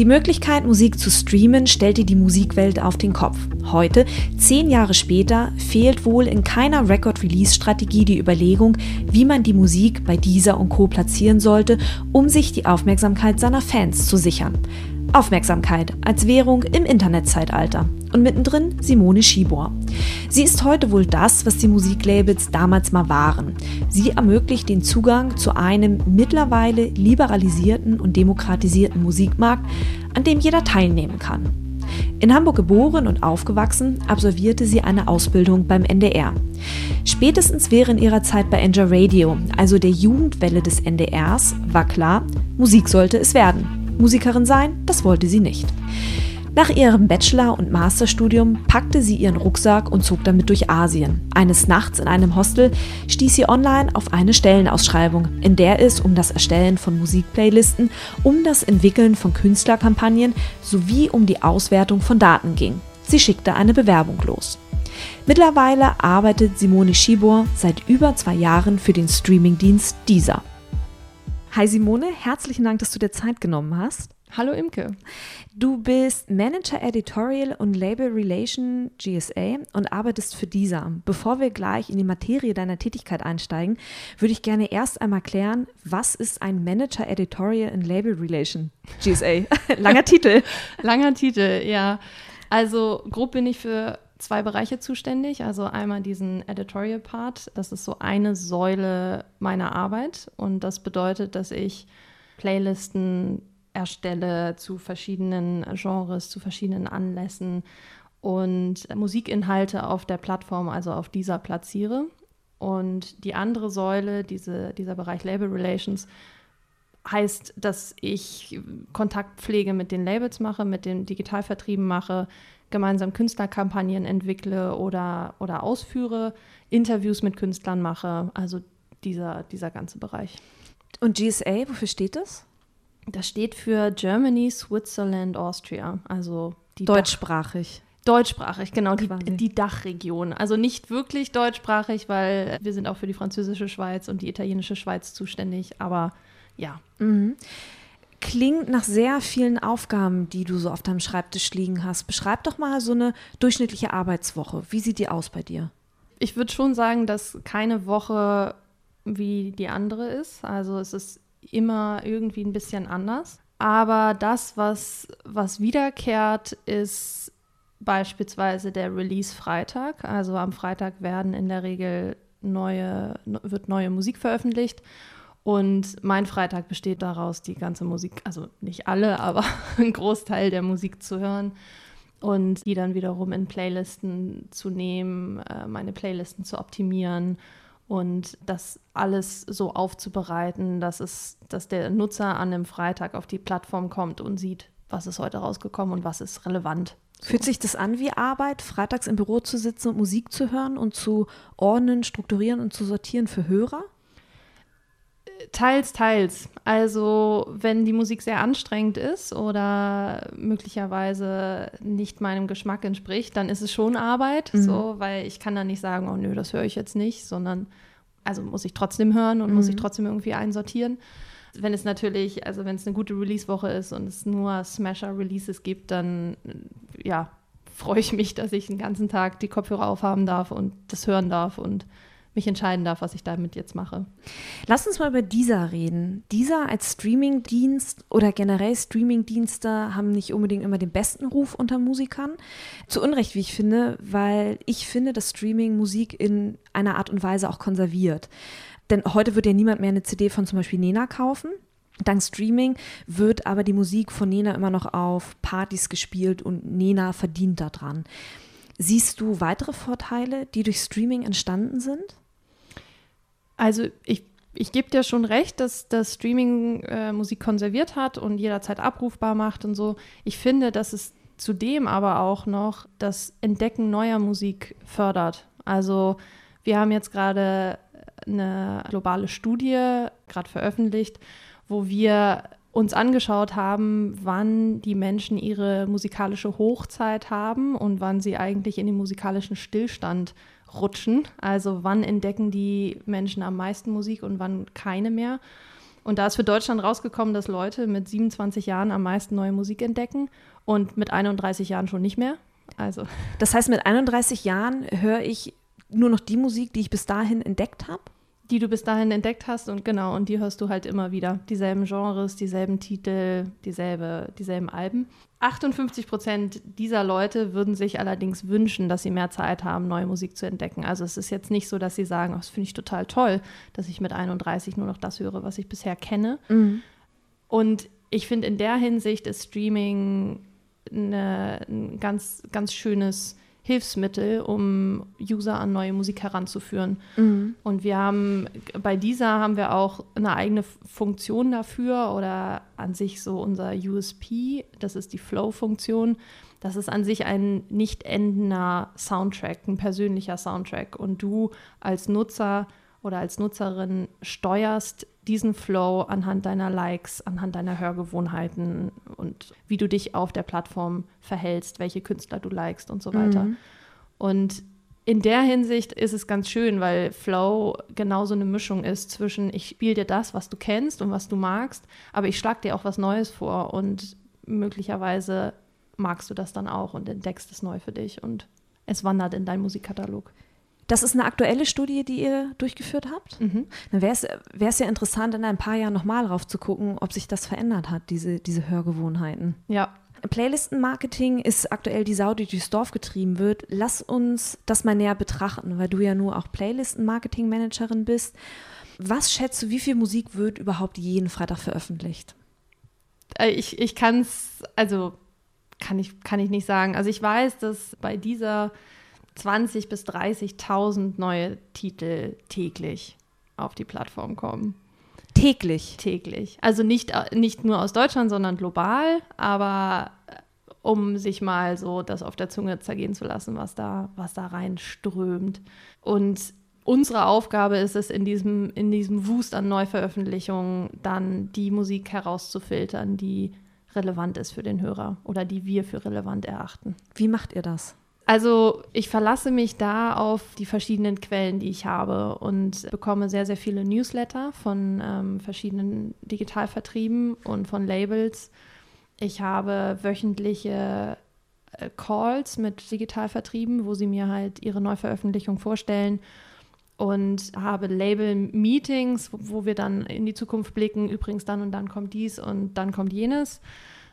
Die Möglichkeit, Musik zu streamen, stellte die Musikwelt auf den Kopf. Heute, zehn Jahre später, fehlt wohl in keiner Record-Release-Strategie die Überlegung, wie man die Musik bei dieser und Co. platzieren sollte, um sich die Aufmerksamkeit seiner Fans zu sichern. Aufmerksamkeit als Währung im Internetzeitalter. Und mittendrin Simone Schibor. Sie ist heute wohl das, was die Musiklabels damals mal waren. Sie ermöglicht den Zugang zu einem mittlerweile liberalisierten und demokratisierten Musikmarkt, an dem jeder teilnehmen kann. In Hamburg geboren und aufgewachsen, absolvierte sie eine Ausbildung beim NDR. Spätestens während ihrer Zeit bei Enjoy Radio, also der Jugendwelle des NDRs, war klar, Musik sollte es werden. Musikerin sein, das wollte sie nicht. Nach ihrem Bachelor- und Masterstudium packte sie ihren Rucksack und zog damit durch Asien. Eines Nachts in einem Hostel stieß sie online auf eine Stellenausschreibung, in der es um das Erstellen von Musikplaylisten, um das Entwickeln von Künstlerkampagnen sowie um die Auswertung von Daten ging. Sie schickte eine Bewerbung los. Mittlerweile arbeitet Simone Schibor seit über zwei Jahren für den Streamingdienst Deezer. Hi Simone, herzlichen Dank, dass du dir Zeit genommen hast. Hallo Imke. Du bist Manager Editorial und Label Relation GSA und arbeitest für dieser. Bevor wir gleich in die Materie deiner Tätigkeit einsteigen, würde ich gerne erst einmal klären, was ist ein Manager Editorial und Label Relation GSA? Langer Titel. Langer Titel, ja. Also grob bin ich für zwei Bereiche zuständig. Also einmal diesen Editorial Part, das ist so eine Säule meiner Arbeit und das bedeutet, dass ich Playlisten erstelle zu verschiedenen Genres, zu verschiedenen Anlässen und Musikinhalte auf der Plattform, also auf dieser platziere. Und die andere Säule, diese, dieser Bereich Label Relations, heißt, dass ich Kontaktpflege mit den Labels mache, mit den Digitalvertrieben mache, gemeinsam Künstlerkampagnen entwickle oder, oder ausführe, Interviews mit Künstlern mache, also dieser, dieser ganze Bereich. Und GSA, wofür steht das? Das steht für Germany, Switzerland, Austria, also die deutschsprachig. Dach deutschsprachig, genau, die, die, Dachregion. Also nicht wirklich deutschsprachig, weil wir sind auch für die französische Schweiz und die italienische Schweiz zuständig, aber ja. Mhm. Klingt nach sehr vielen Aufgaben, die du so auf deinem Schreibtisch liegen hast. Beschreib doch mal so eine durchschnittliche Arbeitswoche. Wie sieht die aus bei dir? Ich würde schon sagen, dass keine Woche wie die andere ist. Also es ist immer irgendwie ein bisschen anders. Aber das, was, was wiederkehrt, ist beispielsweise der Release-Freitag. Also am Freitag werden in der Regel neue, wird neue Musik veröffentlicht. Und mein Freitag besteht daraus, die ganze Musik, also nicht alle, aber ein Großteil der Musik zu hören und die dann wiederum in Playlisten zu nehmen, äh, meine Playlisten zu optimieren und das alles so aufzubereiten, dass es, dass der Nutzer an einem Freitag auf die Plattform kommt und sieht, was ist heute rausgekommen und was ist relevant. Fühlt sich das an wie Arbeit, freitags im Büro zu sitzen und Musik zu hören und zu ordnen, strukturieren und zu sortieren für Hörer? Teils, teils. Also wenn die Musik sehr anstrengend ist oder möglicherweise nicht meinem Geschmack entspricht, dann ist es schon Arbeit, mhm. so, weil ich kann dann nicht sagen, oh nö, das höre ich jetzt nicht, sondern also muss ich trotzdem hören und mhm. muss ich trotzdem irgendwie einsortieren. Wenn es natürlich, also wenn es eine gute Release-Woche ist und es nur Smasher-Releases gibt, dann ja, freue ich mich, dass ich den ganzen Tag die Kopfhörer aufhaben darf und das hören darf und mich entscheiden darf, was ich damit jetzt mache. Lass uns mal über dieser reden. Dieser als Streamingdienst oder generell Streamingdienste haben nicht unbedingt immer den besten Ruf unter Musikern. Zu Unrecht, wie ich finde, weil ich finde, dass Streaming Musik in einer Art und Weise auch konserviert. Denn heute wird ja niemand mehr eine CD von zum Beispiel Nena kaufen. Dank Streaming wird aber die Musik von Nena immer noch auf Partys gespielt und Nena verdient daran. Siehst du weitere Vorteile, die durch Streaming entstanden sind? Also ich, ich gebe dir schon recht, dass das Streaming äh, Musik konserviert hat und jederzeit abrufbar macht und so. Ich finde, dass es zudem aber auch noch das Entdecken neuer Musik fördert. Also wir haben jetzt gerade eine globale Studie gerade veröffentlicht, wo wir uns angeschaut haben, wann die Menschen ihre musikalische Hochzeit haben und wann sie eigentlich in den musikalischen Stillstand rutschen. Also wann entdecken die Menschen am meisten Musik und wann keine mehr. Und da ist für Deutschland rausgekommen, dass Leute mit 27 Jahren am meisten neue Musik entdecken und mit 31 Jahren schon nicht mehr. Also. Das heißt, mit 31 Jahren höre ich nur noch die Musik, die ich bis dahin entdeckt habe? Die du bis dahin entdeckt hast und genau, und die hörst du halt immer wieder. Dieselben Genres, dieselben Titel, dieselbe, dieselben Alben. 58 Prozent dieser Leute würden sich allerdings wünschen, dass sie mehr Zeit haben, neue Musik zu entdecken. Also es ist jetzt nicht so, dass sie sagen, oh, das finde ich total toll, dass ich mit 31 nur noch das höre, was ich bisher kenne. Mhm. Und ich finde, in der Hinsicht ist Streaming eine, ein ganz, ganz schönes Hilfsmittel, um User an neue Musik heranzuführen. Mhm. Und wir haben bei dieser haben wir auch eine eigene Funktion dafür oder an sich so unser USP, das ist die Flow-Funktion. Das ist an sich ein nicht endender Soundtrack, ein persönlicher Soundtrack. Und du als Nutzer oder als Nutzerin steuerst diesen Flow anhand deiner Likes, anhand deiner Hörgewohnheiten und wie du dich auf der Plattform verhältst, welche Künstler du likest und so weiter. Mhm. Und in der Hinsicht ist es ganz schön, weil Flow genauso eine Mischung ist zwischen ich spiele dir das, was du kennst und was du magst, aber ich schlage dir auch was Neues vor und möglicherweise magst du das dann auch und entdeckst es neu für dich und es wandert in deinen Musikkatalog. Das ist eine aktuelle Studie, die ihr durchgeführt habt. Mhm. Dann wäre es ja interessant, in ein paar Jahren nochmal drauf zu gucken, ob sich das verändert hat, diese, diese Hörgewohnheiten. Ja. Playlistenmarketing ist aktuell die Sau, die durchs Dorf getrieben wird. Lass uns das mal näher betrachten, weil du ja nur auch Playlistenmarketing-Managerin bist. Was schätzt du, wie viel Musik wird überhaupt jeden Freitag veröffentlicht? Äh, ich, ich kann es, also kann ich, kann ich nicht sagen. Also ich weiß, dass bei dieser 20.000 bis 30.000 neue Titel täglich auf die Plattform kommen. Täglich? Täglich. Also nicht, nicht nur aus Deutschland, sondern global, aber äh, um sich mal so das auf der Zunge zergehen zu lassen, was da, was da reinströmt. Und unsere Aufgabe ist es, in diesem, in diesem Wust an Neuveröffentlichungen dann die Musik herauszufiltern, die relevant ist für den Hörer oder die wir für relevant erachten. Wie macht ihr das? Also ich verlasse mich da auf die verschiedenen Quellen, die ich habe und bekomme sehr, sehr viele Newsletter von ähm, verschiedenen Digitalvertrieben und von Labels. Ich habe wöchentliche äh, Calls mit Digitalvertrieben, wo sie mir halt ihre Neuveröffentlichung vorstellen und habe Label-Meetings, wo, wo wir dann in die Zukunft blicken. Übrigens, dann und dann kommt dies und dann kommt jenes.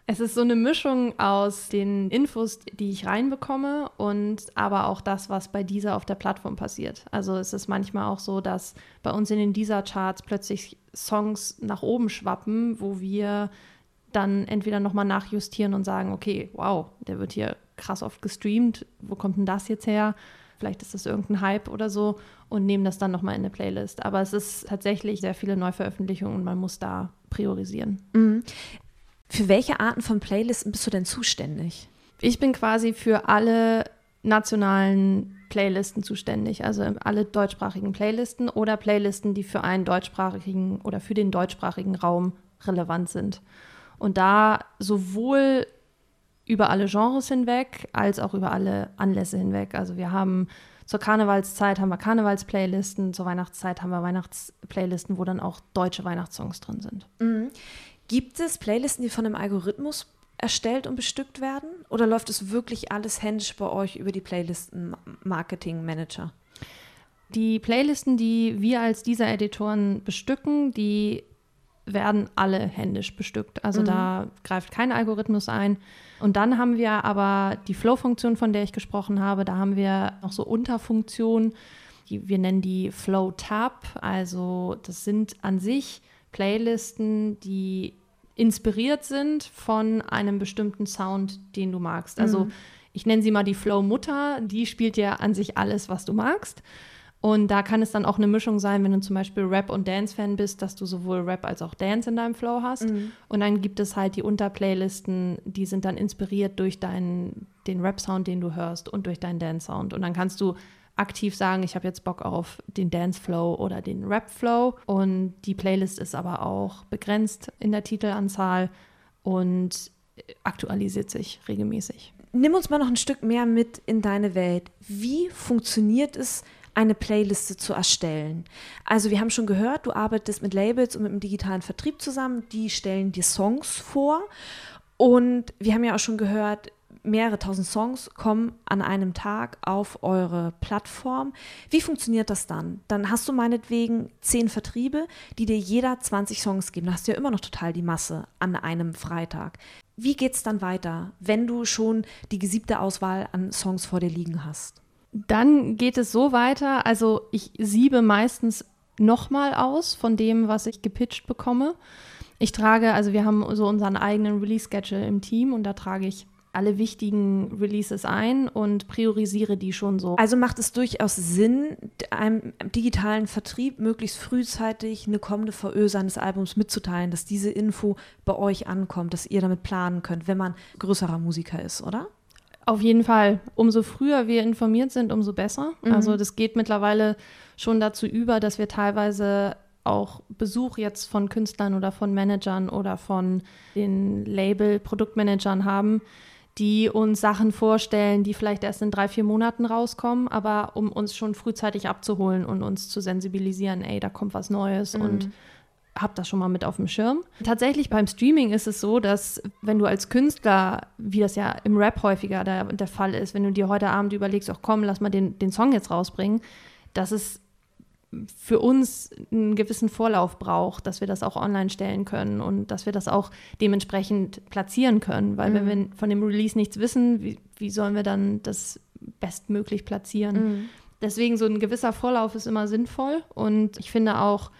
Es ist so eine Mischung aus den Infos, die ich reinbekomme und aber auch das, was bei dieser auf der Plattform passiert. Also es ist manchmal auch so, dass bei uns in den dieser Charts plötzlich Songs nach oben schwappen, wo wir dann entweder nochmal nachjustieren und sagen, okay, wow, der wird hier krass oft gestreamt, wo kommt denn das jetzt her? Vielleicht ist das irgendein Hype oder so und nehmen das dann nochmal in eine Playlist. Aber es ist tatsächlich sehr viele Neuveröffentlichungen und man muss da priorisieren. Mhm. Für welche Arten von Playlisten bist du denn zuständig? Ich bin quasi für alle nationalen Playlisten zuständig, also alle deutschsprachigen Playlisten oder Playlisten, die für einen deutschsprachigen oder für den deutschsprachigen Raum relevant sind. Und da sowohl über alle Genres hinweg als auch über alle Anlässe hinweg. Also wir haben zur Karnevalszeit haben wir Karnevalsplaylisten, zur Weihnachtszeit haben wir Weihnachtsplaylisten, wo dann auch deutsche Weihnachtssongs drin sind. Mhm. Gibt es Playlisten, die von einem Algorithmus erstellt und bestückt werden? Oder läuft es wirklich alles händisch bei euch über die Playlisten-Marketing-Manager? Die Playlisten, die wir als dieser Editoren bestücken, die werden alle händisch bestückt. Also mhm. da greift kein Algorithmus ein. Und dann haben wir aber die Flow-Funktion, von der ich gesprochen habe. Da haben wir noch so Unterfunktionen. Die, wir nennen die Flow-Tab. Also das sind an sich Playlisten, die inspiriert sind von einem bestimmten Sound, den du magst. Also mhm. ich nenne sie mal die Flow-Mutter. Die spielt ja an sich alles, was du magst. Und da kann es dann auch eine Mischung sein, wenn du zum Beispiel Rap- und Dance-Fan bist, dass du sowohl Rap als auch Dance in deinem Flow hast. Mhm. Und dann gibt es halt die Unterplaylisten, die sind dann inspiriert durch deinen, den Rap-Sound, den du hörst und durch deinen Dance-Sound. Und dann kannst du aktiv sagen, ich habe jetzt Bock auf den Dance-Flow oder den Rap-Flow. Und die Playlist ist aber auch begrenzt in der Titelanzahl und aktualisiert sich regelmäßig. Nimm uns mal noch ein Stück mehr mit in deine Welt. Wie funktioniert es, eine Playliste zu erstellen. Also wir haben schon gehört, du arbeitest mit Labels und mit dem digitalen Vertrieb zusammen, die stellen dir Songs vor. Und wir haben ja auch schon gehört, mehrere tausend Songs kommen an einem Tag auf eure Plattform. Wie funktioniert das dann? Dann hast du meinetwegen zehn Vertriebe, die dir jeder 20 Songs geben. Da hast du ja immer noch total die Masse an einem Freitag. Wie geht es dann weiter, wenn du schon die gesiebte Auswahl an Songs vor dir liegen hast? Dann geht es so weiter, also ich siebe meistens nochmal aus von dem, was ich gepitcht bekomme. Ich trage, also wir haben so unseren eigenen Release-Schedule im Team und da trage ich alle wichtigen Releases ein und priorisiere die schon so. Also macht es durchaus Sinn, einem digitalen Vertrieb möglichst frühzeitig eine kommende VÖ seines Albums mitzuteilen, dass diese Info bei euch ankommt, dass ihr damit planen könnt, wenn man größerer Musiker ist, oder? Auf jeden Fall. Umso früher wir informiert sind, umso besser. Mhm. Also das geht mittlerweile schon dazu über, dass wir teilweise auch Besuch jetzt von Künstlern oder von Managern oder von den Label-Produktmanagern haben, die uns Sachen vorstellen, die vielleicht erst in drei, vier Monaten rauskommen, aber um uns schon frühzeitig abzuholen und uns zu sensibilisieren, ey, da kommt was Neues mhm. und habe das schon mal mit auf dem Schirm. Tatsächlich beim Streaming ist es so, dass wenn du als Künstler, wie das ja im Rap häufiger der, der Fall ist, wenn du dir heute Abend überlegst, ach komm, lass mal den, den Song jetzt rausbringen, dass es für uns einen gewissen Vorlauf braucht, dass wir das auch online stellen können und dass wir das auch dementsprechend platzieren können. Weil mhm. wenn wir von dem Release nichts wissen, wie, wie sollen wir dann das bestmöglich platzieren? Mhm. Deswegen so ein gewisser Vorlauf ist immer sinnvoll und ich finde auch,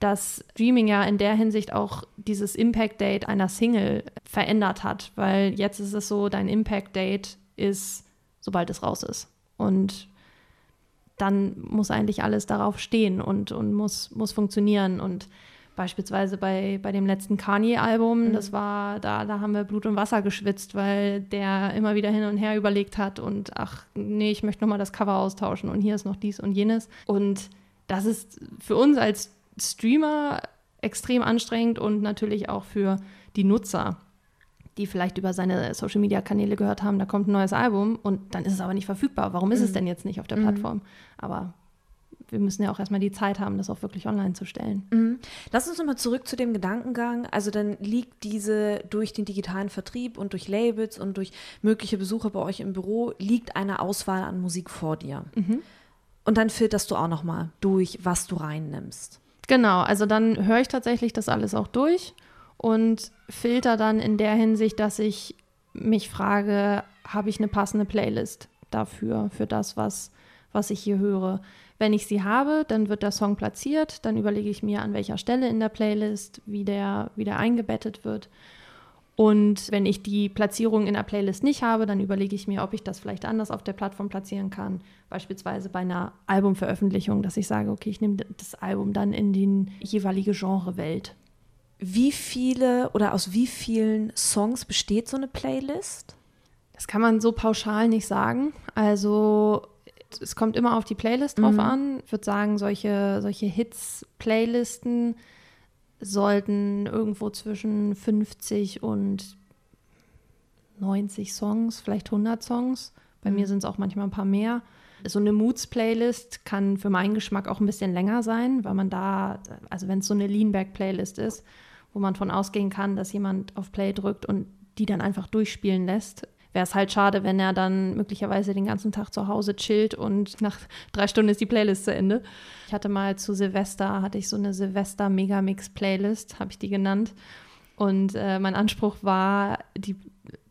dass Streaming ja in der Hinsicht auch dieses Impact Date einer Single verändert hat, weil jetzt ist es so, dein Impact Date ist, sobald es raus ist. Und dann muss eigentlich alles darauf stehen und, und muss, muss funktionieren. Und beispielsweise bei, bei dem letzten Kanye-Album, mhm. das war, da, da haben wir Blut und Wasser geschwitzt, weil der immer wieder hin und her überlegt hat und ach, nee, ich möchte nochmal das Cover austauschen und hier ist noch dies und jenes. Und das ist für uns als Streamer extrem anstrengend und natürlich auch für die Nutzer, die vielleicht über seine Social Media Kanäle gehört haben, da kommt ein neues Album und dann ist es aber nicht verfügbar. Warum ist mhm. es denn jetzt nicht auf der mhm. Plattform? Aber wir müssen ja auch erstmal die Zeit haben, das auch wirklich online zu stellen. Mhm. Lass uns nochmal zurück zu dem Gedankengang. Also dann liegt diese durch den digitalen Vertrieb und durch Labels und durch mögliche Besucher bei euch im Büro, liegt eine Auswahl an Musik vor dir. Mhm. Und dann filterst du auch nochmal durch, was du reinnimmst. Genau, also dann höre ich tatsächlich das alles auch durch und filter dann in der Hinsicht, dass ich mich frage, habe ich eine passende Playlist dafür, für das, was, was ich hier höre. Wenn ich sie habe, dann wird der Song platziert, dann überlege ich mir, an welcher Stelle in der Playlist, wie der, wie der eingebettet wird. Und wenn ich die Platzierung in der Playlist nicht habe, dann überlege ich mir, ob ich das vielleicht anders auf der Plattform platzieren kann. Beispielsweise bei einer Albumveröffentlichung, dass ich sage, okay, ich nehme das Album dann in die jeweilige Genrewelt. Wie viele oder aus wie vielen Songs besteht so eine Playlist? Das kann man so pauschal nicht sagen. Also es kommt immer auf die Playlist drauf mhm. an. Ich würde sagen, solche, solche Hits-Playlisten sollten irgendwo zwischen 50 und 90 Songs, vielleicht 100 Songs. Bei mhm. mir sind es auch manchmal ein paar mehr. So eine Moods-Playlist kann für meinen Geschmack auch ein bisschen länger sein, weil man da, also wenn es so eine Leanback-Playlist ist, wo man von ausgehen kann, dass jemand auf Play drückt und die dann einfach durchspielen lässt, wäre es halt schade, wenn er dann möglicherweise den ganzen Tag zu Hause chillt und nach drei Stunden ist die Playlist zu Ende. Ich hatte mal zu Silvester, hatte ich so eine Silvester-Megamix-Playlist, habe ich die genannt. Und äh, mein Anspruch war, die,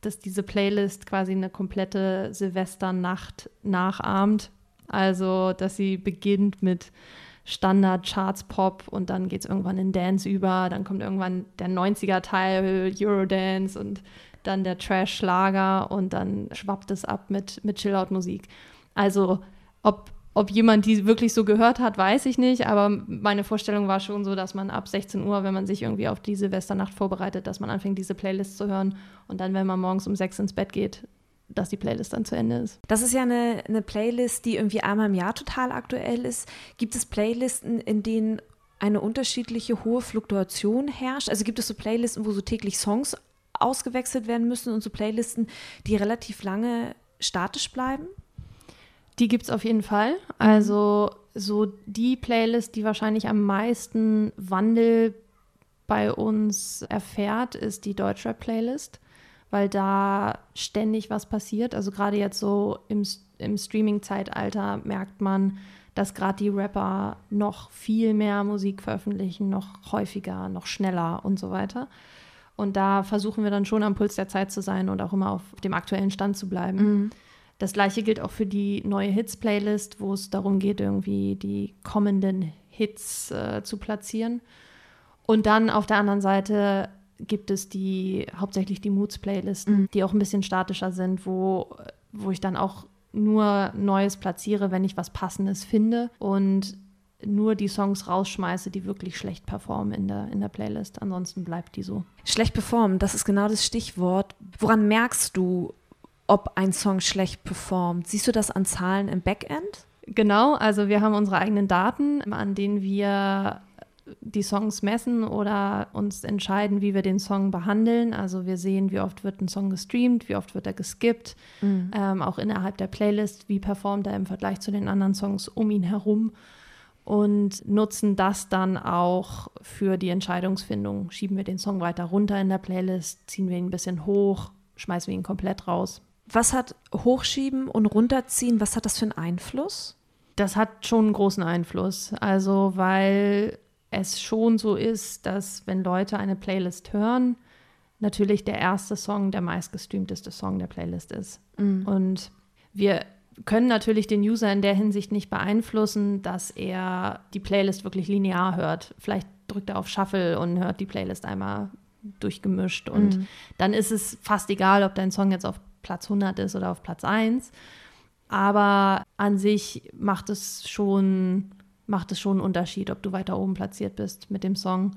dass diese Playlist quasi eine komplette Silvesternacht nachahmt. Also, dass sie beginnt mit Standard Charts Pop und dann geht es irgendwann in Dance über, dann kommt irgendwann der 90er Teil Eurodance und dann der Trash-Schlager und dann schwappt es ab mit, mit Chill-Out-Musik. Also ob, ob jemand die wirklich so gehört hat, weiß ich nicht, aber meine Vorstellung war schon so, dass man ab 16 Uhr, wenn man sich irgendwie auf die Silvesternacht vorbereitet, dass man anfängt, diese Playlist zu hören und dann, wenn man morgens um sechs ins Bett geht, dass die Playlist dann zu Ende ist. Das ist ja eine, eine Playlist, die irgendwie einmal im Jahr total aktuell ist. Gibt es Playlisten, in denen eine unterschiedliche hohe Fluktuation herrscht? Also gibt es so Playlisten, wo so täglich Songs ausgewechselt werden müssen und so Playlisten, die relativ lange statisch bleiben? Die gibt es auf jeden Fall. Also so die Playlist, die wahrscheinlich am meisten Wandel bei uns erfährt, ist die Deutschrap-Playlist, weil da ständig was passiert. Also gerade jetzt so im, im Streaming-Zeitalter merkt man, dass gerade die Rapper noch viel mehr Musik veröffentlichen, noch häufiger, noch schneller und so weiter. Und da versuchen wir dann schon am Puls der Zeit zu sein und auch immer auf dem aktuellen Stand zu bleiben. Mhm. Das gleiche gilt auch für die neue Hits-Playlist, wo es darum geht, irgendwie die kommenden Hits äh, zu platzieren. Und dann auf der anderen Seite gibt es die hauptsächlich die Moods-Playlisten, mhm. die auch ein bisschen statischer sind, wo, wo ich dann auch nur Neues platziere, wenn ich was Passendes finde. Und nur die Songs rausschmeiße, die wirklich schlecht performen in der, in der Playlist. Ansonsten bleibt die so. Schlecht performen, das ist genau das Stichwort. Woran merkst du, ob ein Song schlecht performt? Siehst du das an Zahlen im Backend? Genau, also wir haben unsere eigenen Daten, an denen wir die Songs messen oder uns entscheiden, wie wir den Song behandeln. Also wir sehen, wie oft wird ein Song gestreamt, wie oft wird er geskippt, mhm. ähm, auch innerhalb der Playlist, wie performt er im Vergleich zu den anderen Songs um ihn herum und nutzen das dann auch für die Entscheidungsfindung. Schieben wir den Song weiter runter in der Playlist, ziehen wir ihn ein bisschen hoch, schmeißen wir ihn komplett raus. Was hat Hochschieben und Runterziehen, was hat das für einen Einfluss? Das hat schon einen großen Einfluss. Also, weil es schon so ist, dass wenn Leute eine Playlist hören, natürlich der erste Song der meistgestreamteste Song der Playlist ist. Mhm. Und wir können natürlich den User in der Hinsicht nicht beeinflussen, dass er die Playlist wirklich linear hört. Vielleicht drückt er auf Shuffle und hört die Playlist einmal durchgemischt. Und mhm. dann ist es fast egal, ob dein Song jetzt auf Platz 100 ist oder auf Platz 1. Aber an sich macht es schon, macht es schon einen Unterschied, ob du weiter oben platziert bist mit dem Song.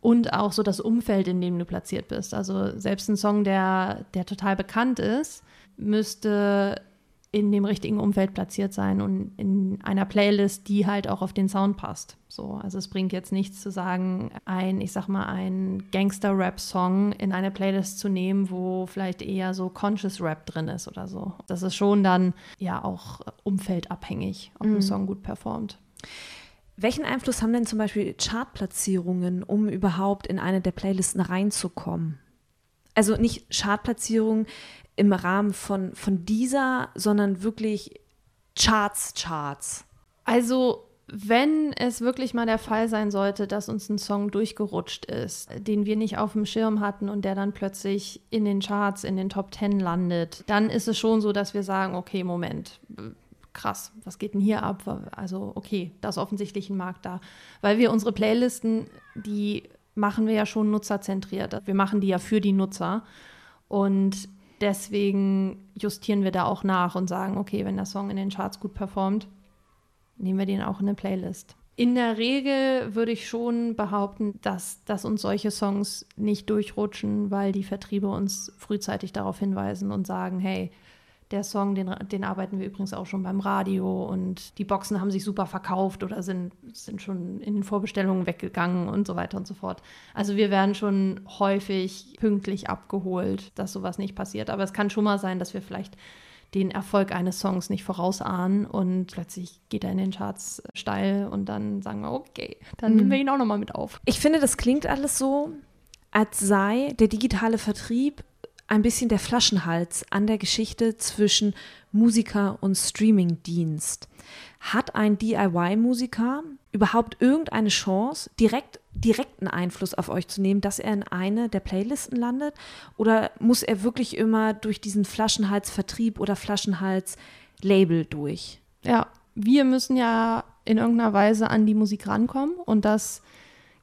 Und auch so das Umfeld, in dem du platziert bist. Also selbst ein Song, der, der total bekannt ist, müsste in dem richtigen Umfeld platziert sein und in einer Playlist, die halt auch auf den Sound passt. So, also es bringt jetzt nichts zu sagen, ein, ich sag mal, ein Gangster-Rap-Song in eine Playlist zu nehmen, wo vielleicht eher so Conscious Rap drin ist oder so. Das ist schon dann ja auch umfeldabhängig, ob mhm. ein Song gut performt. Welchen Einfluss haben denn zum Beispiel Chartplatzierungen, um überhaupt in eine der Playlisten reinzukommen? Also nicht Chartplatzierungen im Rahmen von, von dieser, sondern wirklich Charts, Charts. Also wenn es wirklich mal der Fall sein sollte, dass uns ein Song durchgerutscht ist, den wir nicht auf dem Schirm hatten und der dann plötzlich in den Charts, in den Top Ten landet, dann ist es schon so, dass wir sagen, okay, Moment, krass, was geht denn hier ab? Also okay, da ist offensichtlich ein Markt da. Weil wir unsere Playlisten, die machen wir ja schon nutzerzentriert. Wir machen die ja für die Nutzer. Und deswegen justieren wir da auch nach und sagen, okay, wenn der Song in den Charts gut performt, nehmen wir den auch in eine Playlist. In der Regel würde ich schon behaupten, dass, dass uns solche Songs nicht durchrutschen, weil die Vertriebe uns frühzeitig darauf hinweisen und sagen, hey, der Song, den, den arbeiten wir übrigens auch schon beim Radio und die Boxen haben sich super verkauft oder sind, sind schon in den Vorbestellungen weggegangen und so weiter und so fort. Also wir werden schon häufig pünktlich abgeholt, dass sowas nicht passiert. Aber es kann schon mal sein, dass wir vielleicht den Erfolg eines Songs nicht vorausahnen und plötzlich geht er in den Charts steil und dann sagen wir, okay, dann mhm. nehmen wir ihn auch nochmal mit auf. Ich finde, das klingt alles so, als sei der digitale Vertrieb ein bisschen der Flaschenhals an der Geschichte zwischen Musiker und Streamingdienst. Hat ein DIY-Musiker überhaupt irgendeine Chance, direkt direkten Einfluss auf euch zu nehmen, dass er in eine der Playlisten landet? Oder muss er wirklich immer durch diesen Flaschenhals-Vertrieb oder Flaschenhals-Label durch? Ja, wir müssen ja in irgendeiner Weise an die Musik rankommen und das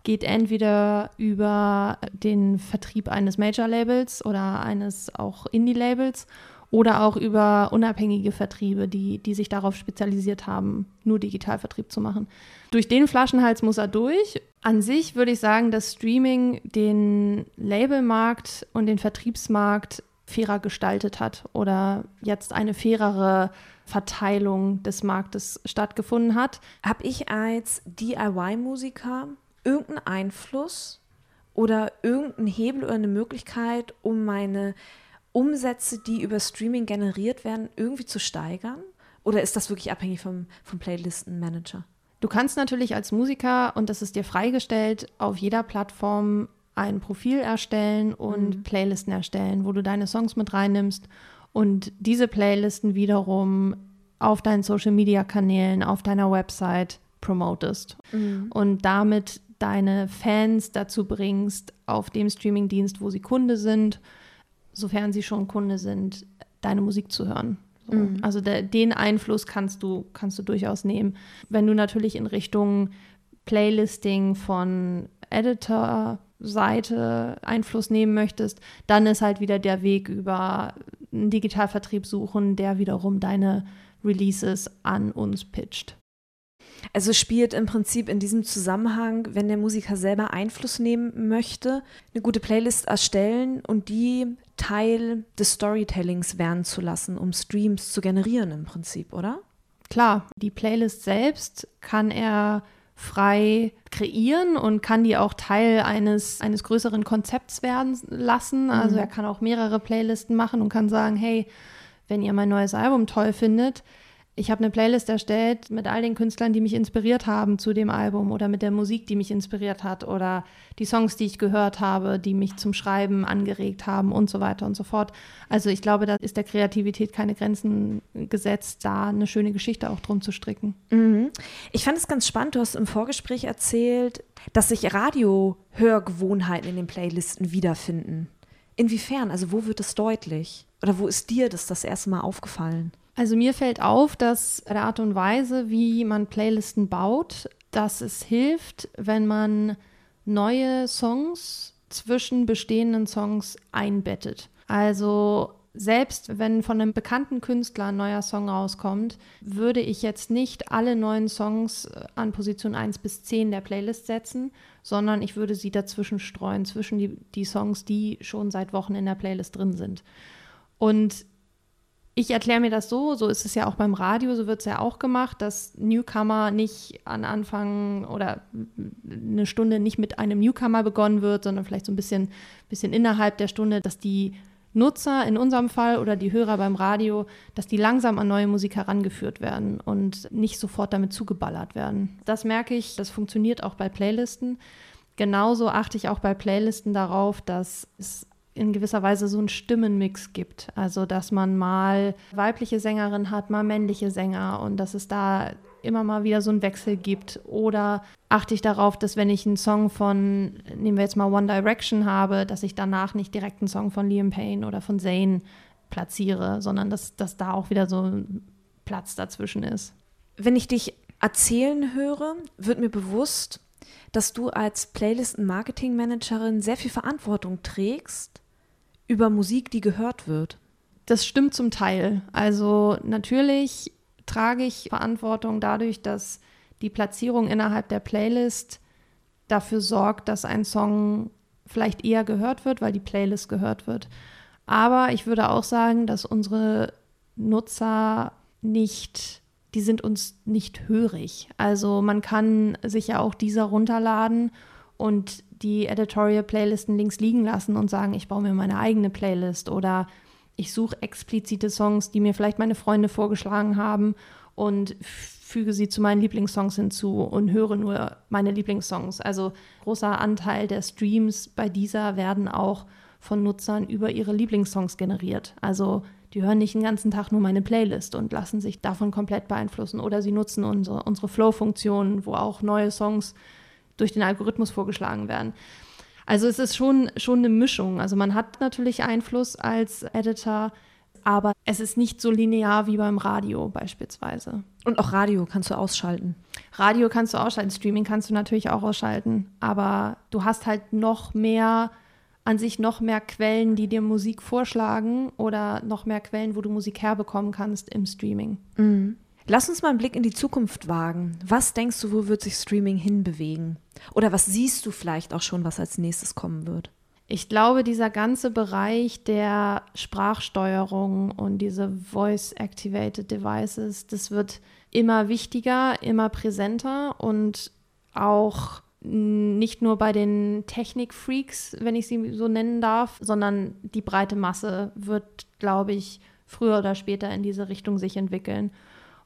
geht entweder über den Vertrieb eines Major-Labels oder eines auch Indie-Labels oder auch über unabhängige Vertriebe, die, die sich darauf spezialisiert haben, nur Digitalvertrieb zu machen. Durch den Flaschenhals muss er durch. An sich würde ich sagen, dass Streaming den Labelmarkt und den Vertriebsmarkt fairer gestaltet hat oder jetzt eine fairere Verteilung des Marktes stattgefunden hat. Habe ich als DIY-Musiker irgendeinen Einfluss oder irgendeinen Hebel oder eine Möglichkeit, um meine Umsätze, die über Streaming generiert werden, irgendwie zu steigern? Oder ist das wirklich abhängig vom, vom Playlistenmanager? Du kannst natürlich als Musiker, und das ist dir freigestellt, auf jeder Plattform ein Profil erstellen und mhm. Playlisten erstellen, wo du deine Songs mit reinnimmst und diese Playlisten wiederum auf deinen Social-Media-Kanälen, auf deiner Website promotest mhm. und damit deine Fans dazu bringst, auf dem Streamingdienst, wo sie Kunde sind, sofern sie schon Kunde sind, deine Musik zu hören. So. Mhm. Also der, den Einfluss kannst du, kannst du durchaus nehmen. Wenn du natürlich in Richtung Playlisting von Editor-Seite Einfluss nehmen möchtest, dann ist halt wieder der Weg über einen Digitalvertrieb suchen, der wiederum deine Releases an uns pitcht. Also spielt im Prinzip in diesem Zusammenhang, wenn der Musiker selber Einfluss nehmen möchte, eine gute Playlist erstellen und die Teil des Storytellings werden zu lassen, um Streams zu generieren im Prinzip, oder? Klar, die Playlist selbst kann er frei kreieren und kann die auch Teil eines, eines größeren Konzepts werden lassen. Also mhm. er kann auch mehrere Playlisten machen und kann sagen, hey, wenn ihr mein neues Album toll findet, ich habe eine Playlist erstellt mit all den Künstlern, die mich inspiriert haben zu dem Album oder mit der Musik, die mich inspiriert hat oder die Songs, die ich gehört habe, die mich zum Schreiben angeregt haben und so weiter und so fort. Also ich glaube, da ist der Kreativität keine Grenzen gesetzt, da eine schöne Geschichte auch drum zu stricken. Mhm. Ich fand es ganz spannend, du hast im Vorgespräch erzählt, dass sich Radiohörgewohnheiten in den Playlisten wiederfinden. Inwiefern? Also wo wird es deutlich? Oder wo ist dir das das erste Mal aufgefallen? Also mir fällt auf, dass der Art und Weise, wie man Playlisten baut, dass es hilft, wenn man neue Songs zwischen bestehenden Songs einbettet. Also selbst wenn von einem bekannten Künstler ein neuer Song rauskommt, würde ich jetzt nicht alle neuen Songs äh, an Position 1 bis 10 der Playlist setzen, sondern ich würde sie dazwischen streuen, zwischen die, die Songs, die schon seit Wochen in der Playlist drin sind. Und ich erkläre mir das so, so ist es ja auch beim Radio, so wird es ja auch gemacht, dass Newcomer nicht an Anfang oder eine Stunde nicht mit einem Newcomer begonnen wird, sondern vielleicht so ein bisschen, bisschen innerhalb der Stunde, dass die Nutzer in unserem Fall oder die Hörer beim Radio, dass die langsam an neue Musik herangeführt werden und nicht sofort damit zugeballert werden. Das merke ich, das funktioniert auch bei Playlisten. Genauso achte ich auch bei Playlisten darauf, dass es in gewisser Weise so einen Stimmenmix gibt. Also, dass man mal weibliche Sängerin hat, mal männliche Sänger und dass es da immer mal wieder so einen Wechsel gibt. Oder achte ich darauf, dass wenn ich einen Song von, nehmen wir jetzt mal One Direction habe, dass ich danach nicht direkt einen Song von Liam Payne oder von Zayn platziere, sondern dass, dass da auch wieder so ein Platz dazwischen ist. Wenn ich dich erzählen höre, wird mir bewusst, dass du als Playlisten-Marketing-Managerin sehr viel Verantwortung trägst über Musik, die gehört wird. Das stimmt zum Teil. Also natürlich trage ich Verantwortung dadurch, dass die Platzierung innerhalb der Playlist dafür sorgt, dass ein Song vielleicht eher gehört wird, weil die Playlist gehört wird. Aber ich würde auch sagen, dass unsere Nutzer nicht, die sind uns nicht hörig. Also man kann sich ja auch dieser runterladen und die Editorial-Playlisten links liegen lassen und sagen, ich baue mir meine eigene Playlist oder ich suche explizite Songs, die mir vielleicht meine Freunde vorgeschlagen haben und füge sie zu meinen Lieblingssongs hinzu und höre nur meine Lieblingssongs. Also großer Anteil der Streams bei dieser werden auch von Nutzern über ihre Lieblingssongs generiert. Also die hören nicht den ganzen Tag nur meine Playlist und lassen sich davon komplett beeinflussen. Oder sie nutzen unsere, unsere Flow-Funktion, wo auch neue Songs durch den Algorithmus vorgeschlagen werden. Also es ist schon, schon eine Mischung. Also man hat natürlich Einfluss als Editor, aber es ist nicht so linear wie beim Radio beispielsweise. Und auch Radio kannst du ausschalten. Radio kannst du ausschalten, Streaming kannst du natürlich auch ausschalten, aber du hast halt noch mehr an sich noch mehr Quellen, die dir Musik vorschlagen oder noch mehr Quellen, wo du Musik herbekommen kannst im Streaming. Mhm. Lass uns mal einen Blick in die Zukunft wagen. Was denkst du, wo wird sich Streaming hinbewegen? Oder was siehst du vielleicht auch schon, was als nächstes kommen wird? Ich glaube, dieser ganze Bereich der Sprachsteuerung und diese Voice-Activated Devices, das wird immer wichtiger, immer präsenter und auch nicht nur bei den Technik-Freaks, wenn ich sie so nennen darf, sondern die breite Masse wird, glaube ich, früher oder später in diese Richtung sich entwickeln.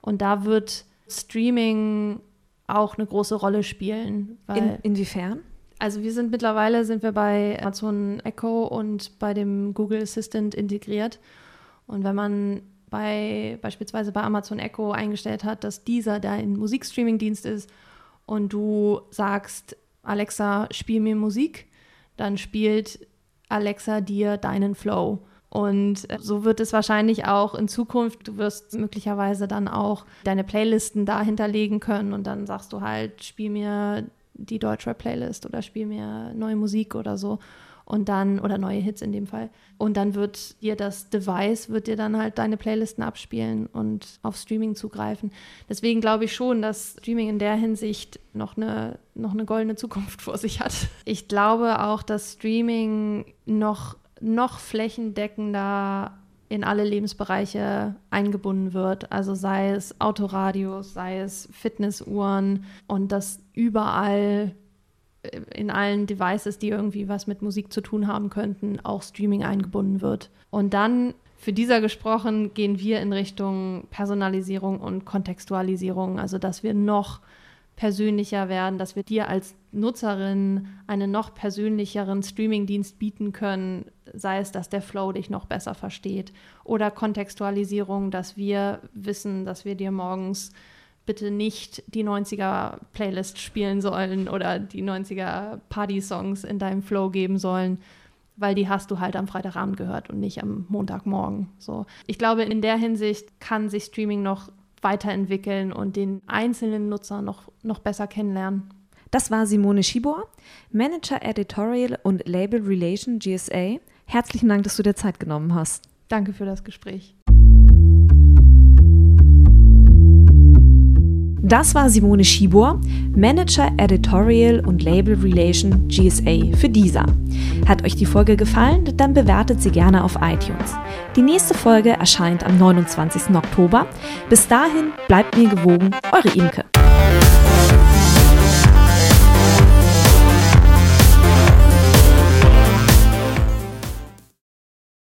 Und da wird Streaming auch eine große Rolle spielen. In, inwiefern? Also wir sind mittlerweile sind wir bei Amazon Echo und bei dem Google Assistant integriert. Und wenn man bei beispielsweise bei Amazon Echo eingestellt hat, dass dieser dein Musikstreaming-Dienst ist und du sagst, Alexa, spiel mir Musik, dann spielt Alexa dir deinen Flow. Und äh, so wird es wahrscheinlich auch in Zukunft. Du wirst möglicherweise dann auch deine Playlisten da hinterlegen können und dann sagst du halt, spiel mir die Deutschrap-Playlist oder spiel mir neue Musik oder so und dann, oder neue Hits in dem Fall. Und dann wird dir das Device, wird dir dann halt deine Playlisten abspielen und auf Streaming zugreifen. Deswegen glaube ich schon, dass Streaming in der Hinsicht noch eine, noch eine goldene Zukunft vor sich hat. Ich glaube auch, dass Streaming noch, noch flächendeckender in alle Lebensbereiche eingebunden wird. Also sei es Autoradios, sei es Fitnessuhren und dass überall in allen Devices, die irgendwie was mit Musik zu tun haben könnten, auch Streaming eingebunden wird. Und dann, für dieser gesprochen, gehen wir in Richtung Personalisierung und Kontextualisierung, also dass wir noch persönlicher werden, dass wir dir als Nutzerin einen noch persönlicheren Streaming-Dienst bieten können, sei es, dass der Flow dich noch besser versteht oder Kontextualisierung, dass wir wissen, dass wir dir morgens bitte nicht die 90er Playlist spielen sollen oder die 90er Party-Songs in deinem Flow geben sollen, weil die hast du halt am Freitagabend gehört und nicht am Montagmorgen. So. Ich glaube, in der Hinsicht kann sich Streaming noch weiterentwickeln und den einzelnen Nutzer noch, noch besser kennenlernen. Das war Simone Schibor, Manager Editorial und Label Relation GSA. Herzlichen Dank, dass du dir Zeit genommen hast. Danke für das Gespräch. Das war Simone Schibor, Manager Editorial und Label Relation GSA für dieser. Hat euch die Folge gefallen? Dann bewertet sie gerne auf iTunes. Die nächste Folge erscheint am 29. Oktober. Bis dahin bleibt mir gewogen, eure Imke.